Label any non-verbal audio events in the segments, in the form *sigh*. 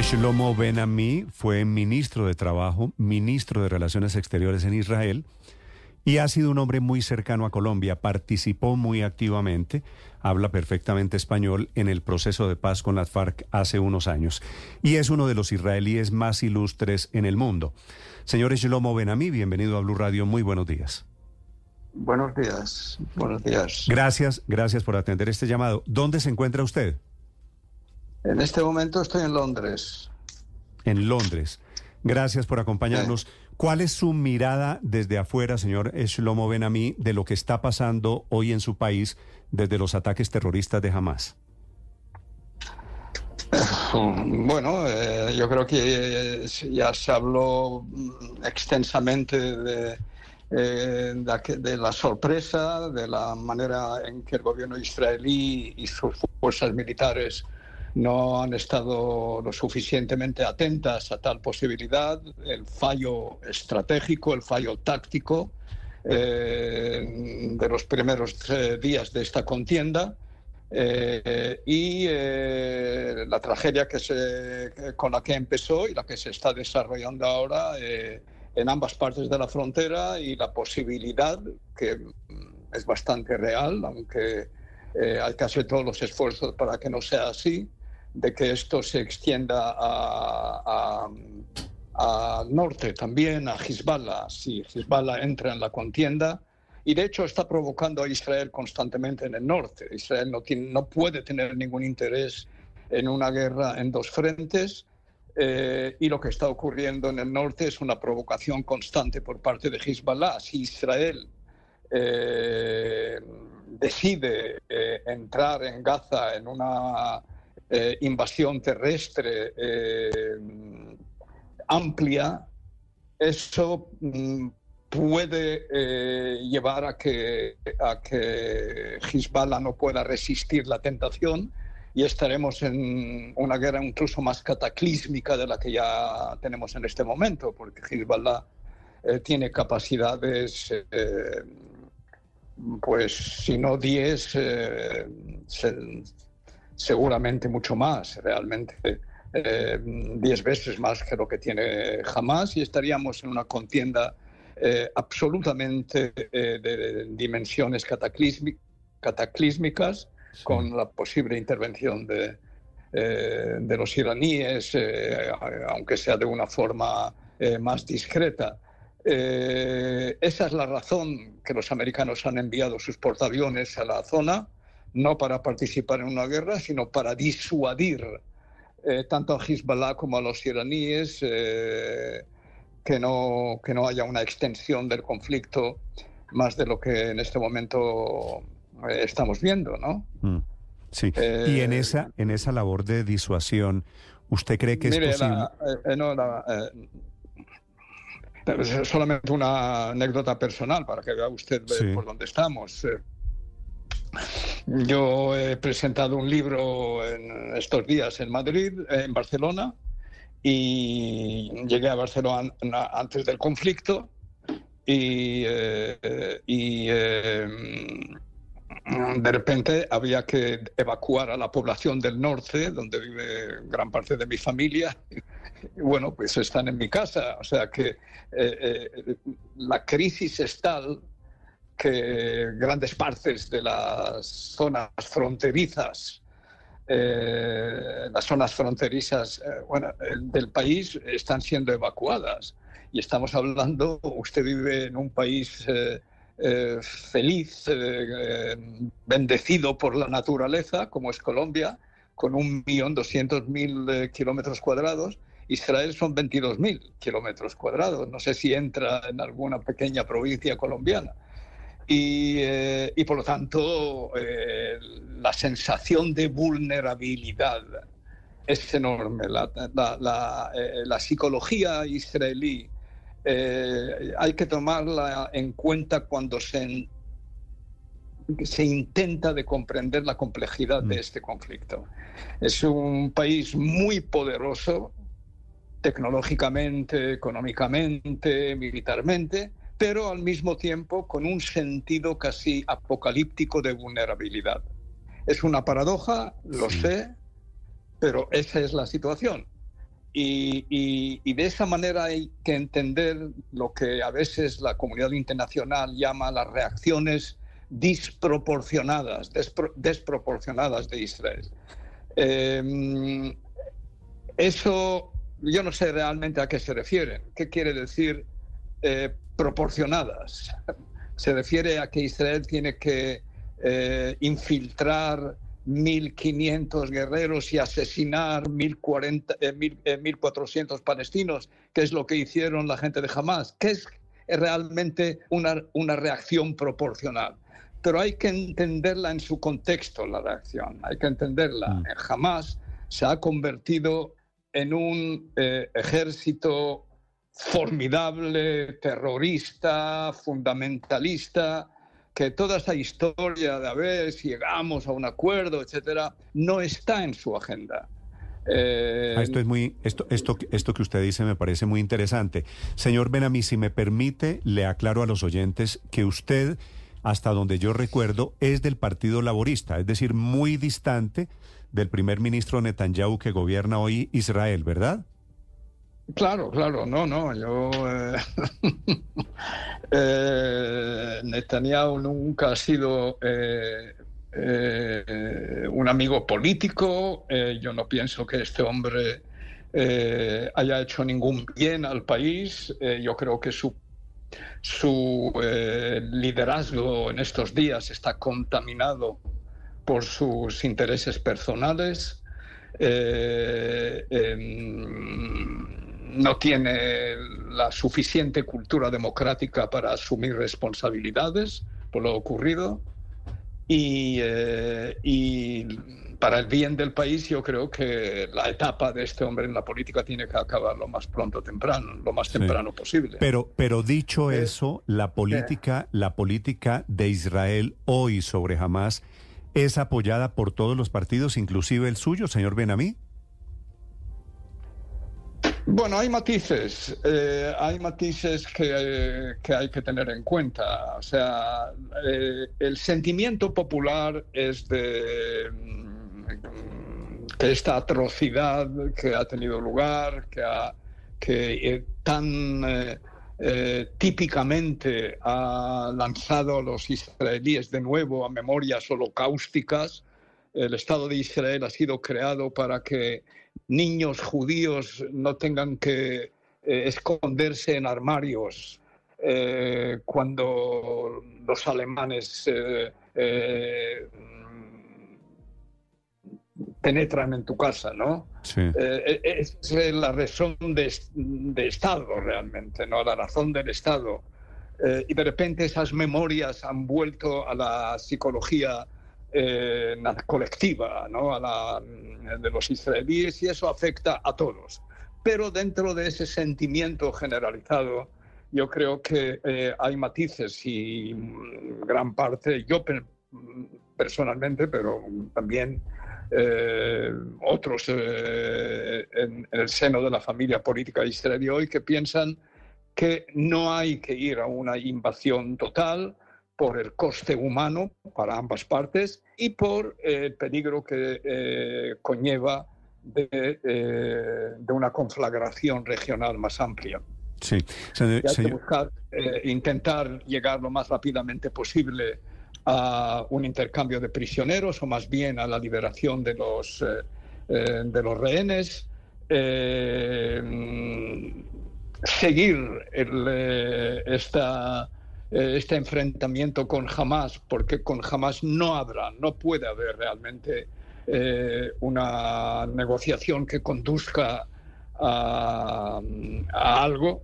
Shlomo Ben Ami fue ministro de Trabajo, ministro de Relaciones Exteriores en Israel y ha sido un hombre muy cercano a Colombia. Participó muy activamente, habla perfectamente español en el proceso de paz con las FARC hace unos años y es uno de los israelíes más ilustres en el mundo. Señor Shlomo Ben Ami, bienvenido a Blue Radio. Muy buenos días. Buenos días, buenos días. Gracias, gracias por atender este llamado. ¿Dónde se encuentra usted? En este momento estoy en Londres. En Londres. Gracias por acompañarnos. ¿Cuál es su mirada desde afuera, señor Shlomo Benami, de lo que está pasando hoy en su país desde los ataques terroristas de Hamas? Bueno, eh, yo creo que ya se habló mm, extensamente de, eh, de, la sorpresa, de la manera en que el gobierno israelí y sus fuerzas militares no han estado lo suficientemente atentas a tal posibilidad, el fallo estratégico, el fallo táctico eh, de los primeros días de esta contienda. Eh, y eh, la tragedia que se, con la que empezó y la que se está desarrollando ahora en ambas partes de la frontera y la posibilidad, que es bastante real, aunque hay que hacer todos los esfuerzos para que no sea así, de que esto se extienda al norte también, a Hezbollah, si Hezbollah entra en la contienda. Y de hecho está provocando a Israel constantemente en el norte. Israel no, tiene, no puede tener ningún interés en una guerra en dos frentes. Eh, y lo que está ocurriendo en el norte es una provocación constante por parte de Hezbollah. Si Israel eh, decide eh, entrar en Gaza en una eh, invasión terrestre eh, amplia, eso mm, puede eh, llevar a que, a que Hezbollah no pueda resistir la tentación y estaremos en una guerra incluso más cataclísmica de la que ya tenemos en este momento, porque Hezbollah tiene capacidades, pues si no 10, seguramente mucho más, realmente eh, diez veces más que lo que tiene jamás y estaríamos en una contienda eh, absolutamente eh, de dimensiones cataclísmicas con la posible intervención de, de los iraníes, aunque sea de una forma más discreta. esa es la razón que los americanos han enviado sus portaaviones a la zona no para participar en una guerra, sino para disuadir eh, tanto a Hezbollah como a los iraníes eh, que, no, que no haya una extensión del conflicto más de lo que en este momento eh, estamos viendo, ¿no? Mm, sí. y en esa, en esa labor de disuasión, ¿usted cree que es posible? solamente una anécdota personal para que vea usted por dónde estamos. Yo he presentado un libro estos días en Madrid, en Barcelona, y llegué a Barcelona antes del conflicto y, eh, eh, de repente había que evacuar a la población del norte, donde vive gran parte de mi familia. *laughs* Bueno, pues están en mi casa. O sea que eh, la crisis es tal que grandes partes de las zonas fronterizas, eh, las zonas fronterizas eh, bueno, del país están siendo evacuadas. Y estamos hablando, usted vive en un país eh, feliz, bendecido por la naturaleza, como es Colombia, con un millón doscientos mil kilómetros cuadrados. Israel son 22.000 kilómetros cuadrados. No sé si entra en alguna pequeña provincia colombiana. Eh, y, por lo tanto eh, la sensación de vulnerabilidad es enorme. La, eh, la, psicología israelí hay que tomarla en cuenta cuando se, se intenta de comprender la complejidad de mm. este conflicto. Es un país muy poderoso tecnológicamente, económicamente, militarmente, pero al mismo tiempo con un sentido casi apocalíptico de vulnerabilidad. Es una paradoja, lo sé, pero esa es la situación. y, de esa manera hay que entender lo que a veces la comunidad internacional llama las reacciones disproporcionadas, desproporcionadas de Israel. Em, eso yo no sé realmente a qué se refiere. ¿Qué quiere decir eh, proporcionadas? Se refiere a que Israel tiene que eh, infiltrar 1.500 guerreros y asesinar 1.400 eh, eh, palestinos, que es lo que hicieron la gente de Hamas, que es realmente una, una reacción proporcional. Pero hay que entenderla en su contexto, la reacción, hay que entenderla. Mm. Hamas se ha convertido en un eh, ejército formidable, terrorista, fundamentalista, que toda esta historia de a ver si llegamos a un acuerdo, etcétera, no está en su agenda. Eh, ah, esto es muy, esto, esto, esto que usted dice me parece muy interesante. Señor Benamí, si me permite, le aclaro a los oyentes que usted, hasta donde yo recuerdo, es del Partido Laborista, es decir, muy distante del primer ministro Netanyahu que gobierna hoy Israel, ¿verdad? Claro, claro, no, no, yo... Eh, *laughs* eh, Netanyahu nunca ha sido eh, un amigo político, yo no pienso que este hombre haya hecho ningún bien al país, yo creo que su, su liderazgo en estos días está contaminado por sus intereses personales. Em, no tiene la suficiente cultura democrática para asumir responsabilidades por lo ocurrido eh, y, para el bien del país yo creo que la etapa de este hombre en la política tiene que acabar lo más pronto temprano, lo más temprano posible. Pero, pero dicho eh, eso, la política, la política de Israel hoy sobre Hamas es apoyada por todos los partidos, inclusive el suyo, señor Benamí. Bueno, hay matices, eh, hay matices que, hay que tener en cuenta. O sea, eh, el sentimiento popular es de mm, que esta atrocidad que ha tenido lugar, que, que eh, tan típicamente ha lanzado a los israelíes de nuevo a memorias holocausticas. El Estado de Israel ha sido creado para que niños judíos no tengan que eh, esconderse en armarios eh, cuando los alemanes eh, penetran en tu casa, ¿no? es la razón de, de, Estado realmente, ¿no? La razón del Estado. y de repente esas memorias han vuelto a la psicología eh, colectiva la, de los israelíes y eso afecta a todos. Pero dentro de ese sentimiento generalizado, yo creo que eh, hay matices y mm, gran parte, yo personalmente, pero también eh, otros en, en, el seno de la familia política israelí hoy que piensan que no hay que ir a una invasión total, por el coste humano para ambas partes y por el peligro que eh, conlleva de, eh, de, una conflagración regional más amplia. Sí, hay que buscar, eh, intentar llegar lo más rápidamente posible a un intercambio de prisioneros o más bien a la liberación de los, de los rehenes. seguir el, esta eh, este enfrentamiento con Hamas, porque con Hamas no habrá, no puede haber realmente eh, una negociación que conduzca a, algo.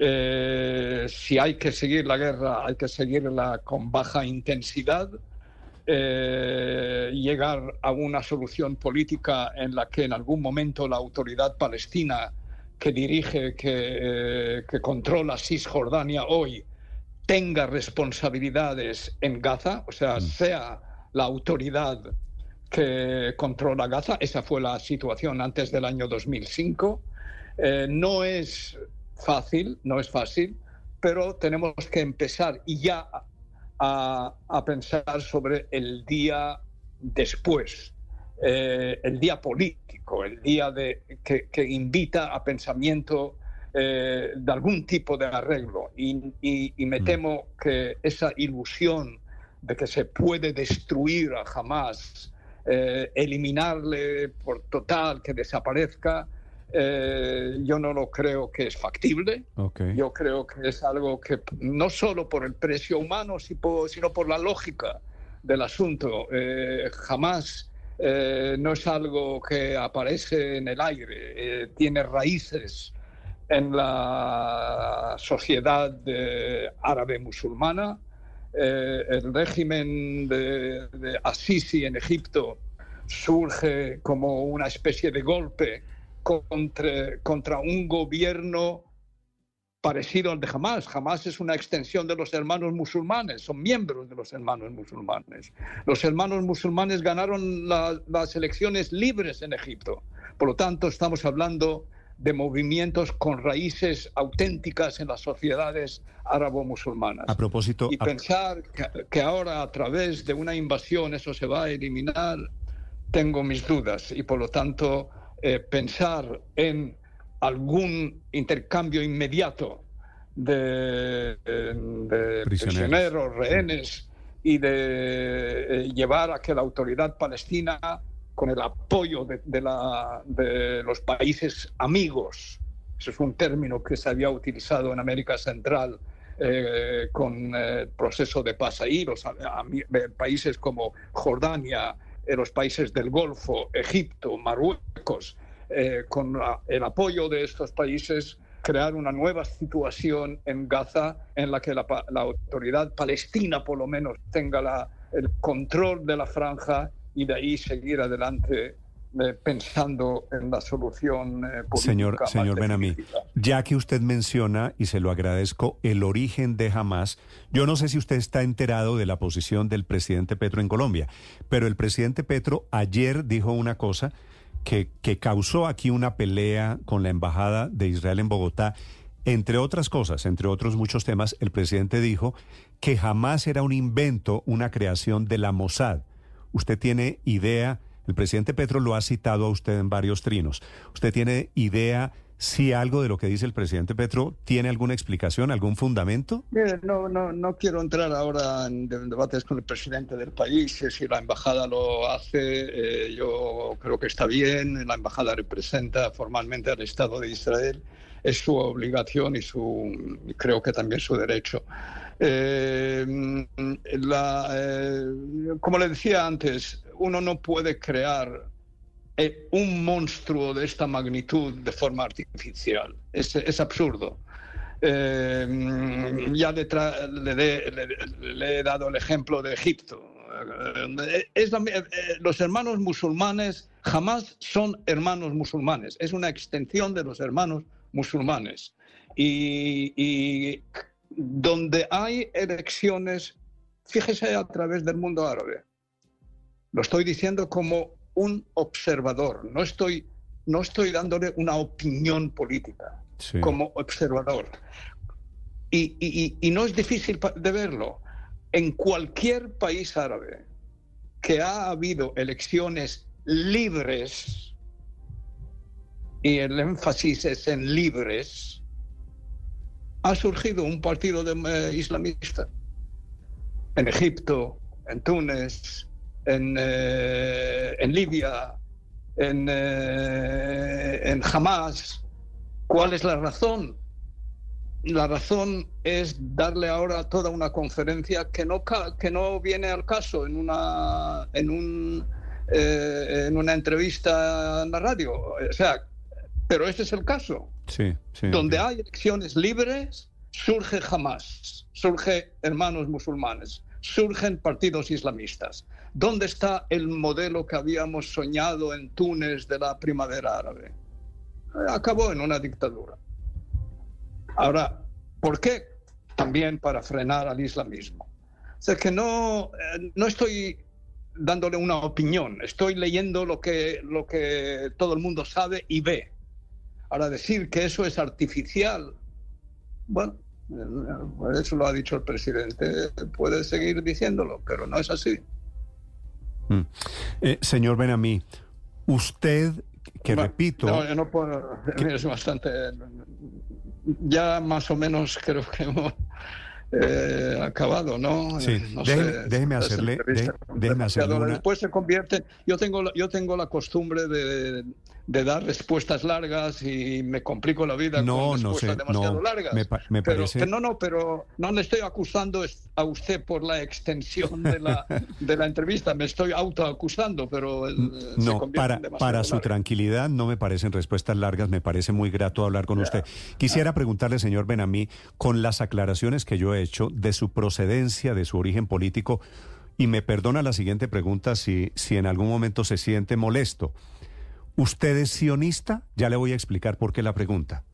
Eh, si hay que seguir la guerra, hay que seguirla con baja intensidad. llegar a una solución política en la que en algún momento la autoridad palestina que dirige, que, que controla Cisjordania hoy, tenga responsabilidades en Gaza, o sea, mm. sea la autoridad que controla Gaza. Esa fue la situación antes del año 2005. Eh, no es fácil, no es fácil, pero tenemos que empezar ya a, pensar sobre el día después el día político, el día de, que, invita a pensamiento de algún tipo de arreglo. Y, me mm. temo que esa ilusión de que se puede destruir a Hamas, eliminarle por total, que desaparezca, eh, yo no lo creo que es factible. Yo creo que es algo que no solo por el precio humano, sino por la lógica del asunto. Eh, jamás eh, no es algo que aparece en el aire, tiene raíces en la sociedad árabe musulmana. el régimen de, de Assisi en Egipto surge como una especie de golpe contra un gobierno parecido al de Hamas. Hamas es una extensión de los hermanos musulmanes, son miembros de los hermanos musulmanes. Los hermanos musulmanes ganaron las elecciones libres en Egipto. Por lo tanto, estamos hablando de movimientos con raíces auténticas en las sociedades árabo-musulmanas. A propósito... Y pensar que, ahora a través de una invasión eso se va a eliminar, tengo mis dudas. Y por lo tanto eh, pensar en algún intercambio inmediato de, prisioneros. rehenes y de eh, llevar a que la autoridad palestina, con el apoyo de, la, de los países amigos, eso es un término que se había utilizado en América Central eh, con el proceso de paz ahí, los países como Jordania, en los países del Golfo, Egipto, Marruecos, eh, con el apoyo de estos países, crear una nueva situación en Gaza en la que la, autoridad palestina por lo menos tenga el control de la franja y de ahí seguir adelante eh, pensando en la solución eh, política. Señor, señor Benamí, ya que usted menciona, y se lo agradezco, el origen de Hamas, yo no sé si usted está enterado de la posición del presidente Petro en Colombia, pero el presidente Petro ayer dijo una cosa que, que causó aquí una pelea con la Embajada de Israel en Bogotá. Entre otras cosas, entre otros muchos temas, el presidente dijo que jamás era un invento, una creación de la Mossad. ¿Usted tiene idea? El presidente Petro lo ha citado a usted en varios trinos. ¿Usted tiene idea si algo de lo que dice el presidente Petro tiene alguna explicación, algún fundamento? no, no, no quiero entrar ahora en debates con el presidente del país. Si la embajada lo hace, eh, yo creo que está bien. La embajada representa formalmente al Estado de Israel. Es su obligación y su, creo que también su derecho. Eh, como le decía antes, uno no puede crear eh, un monstruo de esta magnitud de forma artificial. Es, absurdo. Eh, ya le, he dado el ejemplo de Egipto. Eh, los hermanos musulmanes jamás son hermanos musulmanes, es una extensión de los hermanos musulmanes. y donde hay elecciones, fíjese a través del mundo árabe. Lo estoy diciendo como un observador, no estoy, no estoy dándole una opinión política, como observador. Y, y, no es difícil de verlo. En cualquier país árabe que ha habido elecciones libres, y el énfasis es en libres, ha surgido un partido de, eh, islamista. En Egipto, en Túnez, en, eh, en Libia, en, eh, en Hamas. ¿Cuál es la razón? La razón es darle ahora toda una conferencia que no, que no viene al caso en una, en, un, en una entrevista en la radio. O sea, pero este es el caso. Sí, sí, Donde hay elecciones libres, surge Hamas, surge hermanos musulmanes, surgen partidos islamistas. ¿Dónde está el modelo que habíamos soñado en Túnez de la primavera árabe? Acabó en una dictadura. Ahora, ¿por qué? También para frenar al islamismo. O sea que no, eh, no estoy dándole una opinión, estoy leyendo lo que, lo que todo el mundo sabe y ve. Ahora decir que eso es artificial, bueno, eso lo ha dicho el presidente, puede seguir diciéndolo, pero no es así. Mm. Eh, señor Benamí, usted, que repito... No, yo no puedo... *laughs* Es bastante... Ya más o menos creo que hemos eh, acabado, ¿no? Sí, no déjeme, sé, déjeme las hacerle, entrevistas dé- déjeme hacerle una... Después se convierte. Yo tengo yo tengo la costumbre de, de dar respuestas largas y me complico la vida No, con no respuestas sé, demasiado no, largas. me me pero, parece- no, no, pero no le estoy acusando a usted por la extensión de la, *laughs* de la entrevista. Me estoy autoacusando, pero eh, No, para, para su tranquilidad no me parecen respuestas largas, me parece muy grato hablar con usted. Quisiera preguntarle, señor Benamí, con las aclaraciones que yo he hecho de su procedencia, de su origen político, y me perdona la siguiente pregunta si, si en algún momento se siente molesto. ¿Usted es sionista? Ya le voy a explicar por qué la pregunta.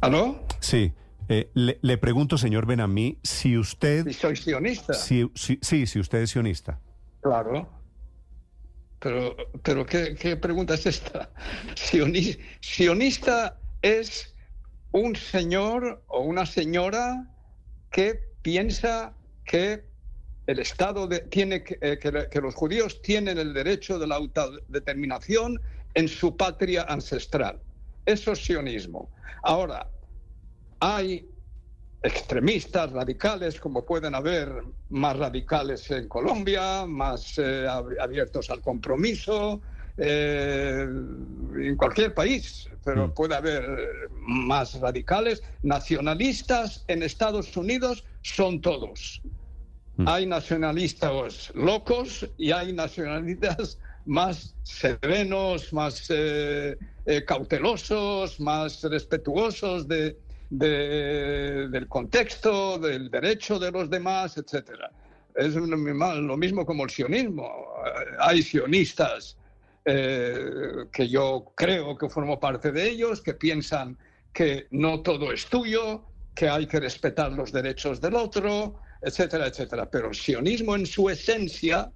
¿Aló? Sí, eh, le, le pregunto, señor Benamí, si usted... ¿Y soy sionista? Si, si- sí, si usted es sionista. Claro. Pero, pero ¿qué, qué pregunta es esta? Sioni- sionista es un señor o una señora que piensa que el Estado de- tiene que, eh, que- que los judíos tienen el derecho de la autodeterminación en su patria ancestral. Eso es sionismo. Ahora, hay extremistas radicales, como pueden haber más radicales en Colombia, más eh, ab- abiertos al compromiso, eh, en cualquier país, pero Mm. puede haber más radicales. Nacionalistas en Estados Unidos son todos. Mm. Hay nacionalistas locos y hay nacionalistas más serenos, más eh, eh, cautelosos, más respetuosos de, de- del contexto, del derecho de los demás, etcétera. Es lo mismo- como el sionismo. Hay sionistas eh, que yo creo que formo parte de ellos, que piensan que no todo es tuyo, que hay que respetar los derechos del otro, etcétera, etcétera. Pero el sionismo en su esencia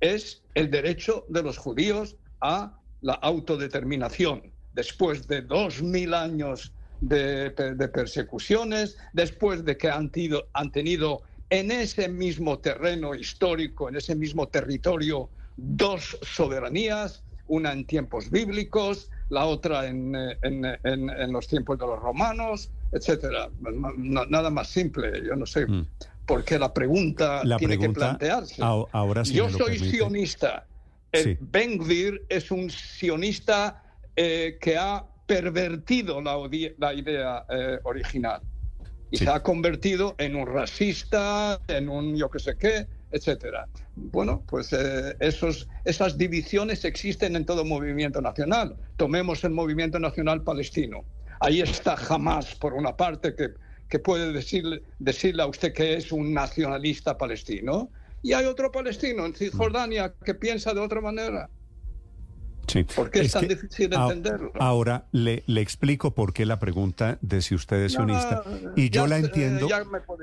es el derecho de los judíos a la autodeterminación. Después de dos mil años de, persecuciones, después de que han, tido- han tenido en ese mismo terreno histórico, en ese mismo territorio, dos soberanías, una en tiempos bíblicos, la otra en, eh, en- en- los tiempos de los romanos, etcétera. Nada más simple. Yo no sé Mm. Por qué la pregunta La tiene pregunta, que plantearse. a- ahora sí Yo soy permite. sionista. El Sí. Ben Gvir es un sionista eh, que ha pervertido la, idea eh, original y Sí. se ha convertido en un racista, en un yo que sé qué, etcétera. Bueno, pues eh, esos, esas divisiones existen en todo movimiento nacional. Tomemos el movimiento nacional palestino. Ahí está Hamas, por una parte, que, que puede decirle, decirle a usted que es un nacionalista palestino. Y hay otro palestino en Cisjordania que piensa de otra manera. Sí. ¿Por qué es, tan que difícil a- entenderlo? Ahora le, le explico por qué la pregunta de si usted es No, sionista. Y yo ya la entiendo,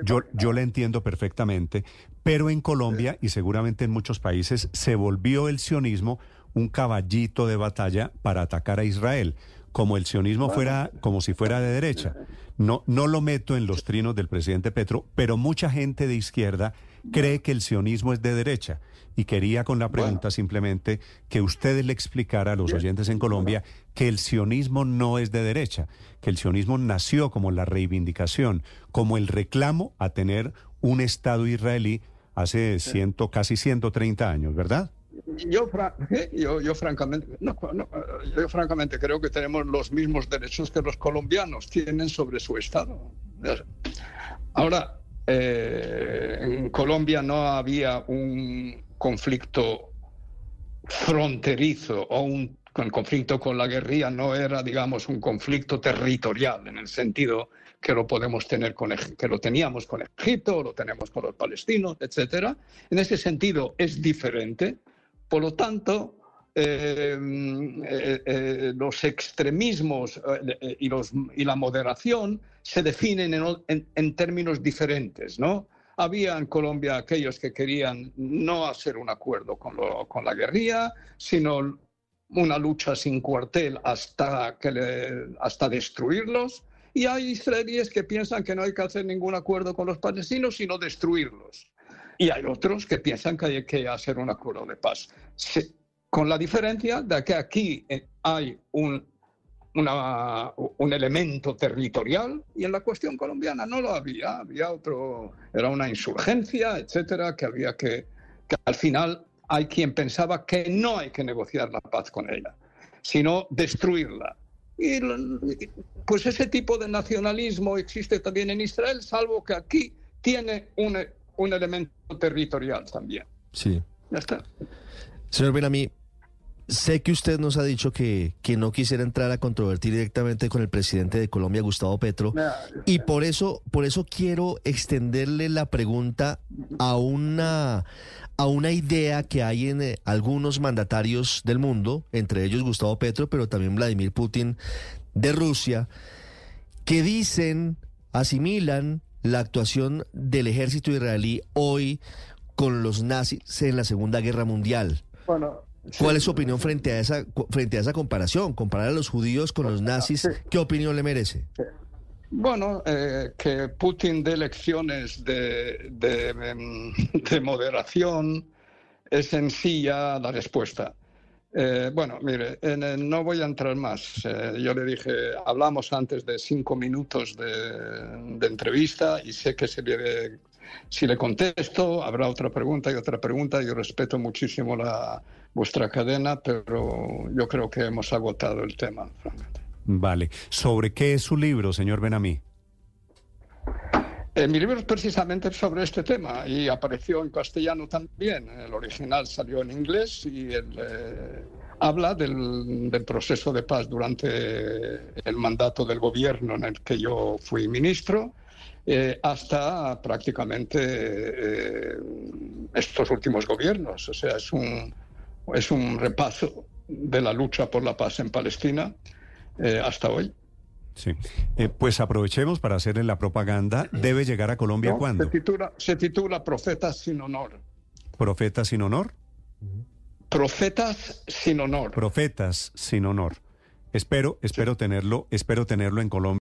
yo, yo la entiendo perfectamente, pero en Colombia y seguramente en muchos países se volvió el sionismo un caballito de batalla para atacar a Israel, como el sionismo fuera, como si fuera de derecha. No, no lo meto en los trinos del presidente Petro, pero mucha gente de izquierda cree que el sionismo es de derecha. Y quería con la pregunta simplemente que usted le explicara a los oyentes en Colombia que el sionismo no es de derecha, que el sionismo nació como la reivindicación, como el reclamo a tener un Estado israelí hace ciento, casi 130 años, ¿verdad? Yo, ¿qué? *laughs* yo, yo francamente, no, eh, yo francamente creo que tenemos los mismos derechos que los colombianos tienen sobre su estado. Ahora, eh, en Colombia no había un conflicto fronterizo o un el conflicto con la guerrilla no era, digamos, un conflicto territorial en el sentido que lo podemos tener con que lo teníamos con Egipto, lo tenemos con los palestinos, etcétera. En ese sentido es diferente. Por lo tanto, eh, eh, eh, los extremismos y, la moderación se definen en, términos diferentes, ¿no? Había en Colombia aquellos que querían no hacer un acuerdo con, la guerrilla, sino una lucha sin cuartel hasta, hasta destruirlos. Y hay israelíes que piensan que no hay que hacer ningún acuerdo con los palestinos, sino destruirlos. Y hay otros que piensan que hay que hacer un acuerdo de paz. con la diferencia de que aquí eh, hay un, un elemento territorial y en la cuestión colombiana no lo había. Había otro, era una insurgencia, etcétera, que había que, que al final hay quien pensaba que no hay que negociar la paz con ella, sino destruirla. Y pues ese tipo de nacionalismo existe también en Israel, salvo que aquí tiene un, un elemento territorial también. Sí. Ya está. Señor Benamí, sé que usted nos ha dicho que, que no quisiera entrar a controvertir directamente con el presidente de Colombia, Gustavo Petro, y por eso, por eso quiero extenderle la pregunta a una a una idea que hay en eh, algunos mandatarios del mundo, entre ellos Gustavo Petro, pero también Vladimir Putin de Rusia, que dicen, asimilan la actuación del ejército israelí hoy con los nazis en la Segunda Guerra Mundial. ¿Cuál es su opinión frente a esa frente a esa comparación? Comparar a los judíos con los nazis, ¿qué opinión le merece? Bueno, eh, que Putin dé lecciones de, de, moderación es sencilla la respuesta. Eh, bueno, mire, no voy a entrar más. Eh, yo le dije, hablamos antes de cinco minutos de, entrevista y sé que si le contesto habrá otra pregunta y otra pregunta. Yo respeto muchísimo la, vuestra cadena, pero yo creo que hemos agotado el tema. Vale. ¿Sobre qué es su libro, señor Benamí? Eh, mi libro es precisamente sobre este tema y apareció en castellano también. El original salió en inglés y eh, habla del, proceso de paz durante el mandato del gobierno en el que yo fui ministro eh, hasta prácticamente estos últimos gobiernos. O sea, es un, es un repaso de la lucha por la paz en Palestina eh, hasta hoy. Sí, eh, pues aprovechemos para hacerle la propaganda. ¿Debe llegar a Colombia cuándo? Se titula, se titula Profetas sin honor. ¿Profetas sin honor? Profetas sin honor. Profetas sin honor. Espero, espero tenerlo, espero tenerlo en Colombia.